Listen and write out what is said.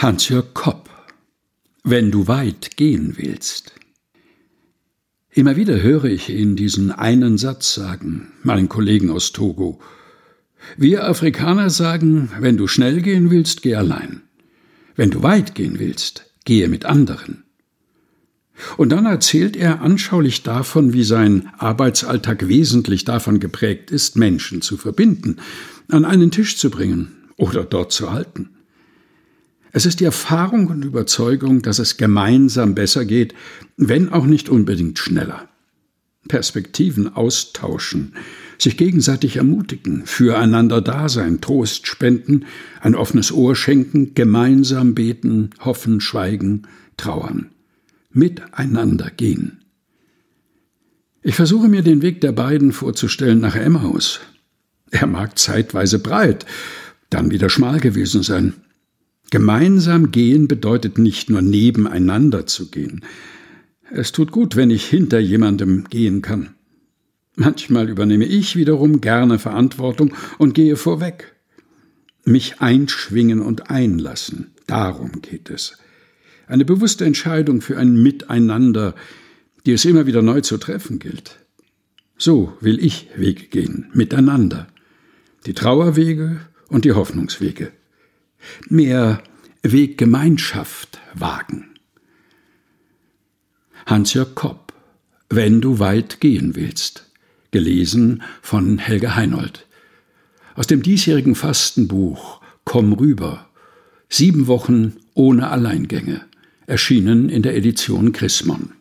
Hans-Jörg Kopp Wenn du weit gehen willst. Immer wieder höre ich ihn diesen einen Satz sagen, meinen Kollegen aus Togo. Wir Afrikaner sagen, wenn du schnell gehen willst, geh allein. Wenn du weit gehen willst, gehe mit anderen. Und dann erzählt er anschaulich davon, wie sein Arbeitsalltag wesentlich davon geprägt ist, Menschen zu verbinden, an einen Tisch zu bringen oder dort zu halten. Es ist die Erfahrung und Überzeugung, dass es gemeinsam besser geht, wenn auch nicht unbedingt schneller. Perspektiven austauschen, sich gegenseitig ermutigen, füreinander da sein, Trost spenden, ein offenes Ohr schenken, gemeinsam beten, hoffen, schweigen, trauern, miteinander gehen. Ich versuche mir den Weg der beiden vorzustellen nach Emmaus. Er mag zeitweise breit, dann wieder schmal gewesen sein, Gemeinsam gehen bedeutet nicht nur nebeneinander zu gehen. Es tut gut, wenn ich hinter jemandem gehen kann. Manchmal übernehme ich wiederum gerne Verantwortung und gehe vorweg. Mich einschwingen und einlassen, darum geht es. Eine bewusste Entscheidung für ein Miteinander, die es immer wieder neu zu treffen gilt. So will ich Wege gehen, miteinander. Die Trauerwege und die Hoffnungswege mehr Weggemeinschaft wagen. Hans-Jörg Kopp, Wenn du weit gehen willst, gelesen von Helge Heinold. Aus dem diesjährigen Fastenbuch Komm rüber, sieben Wochen ohne Alleingänge, erschienen in der Edition Chrismon.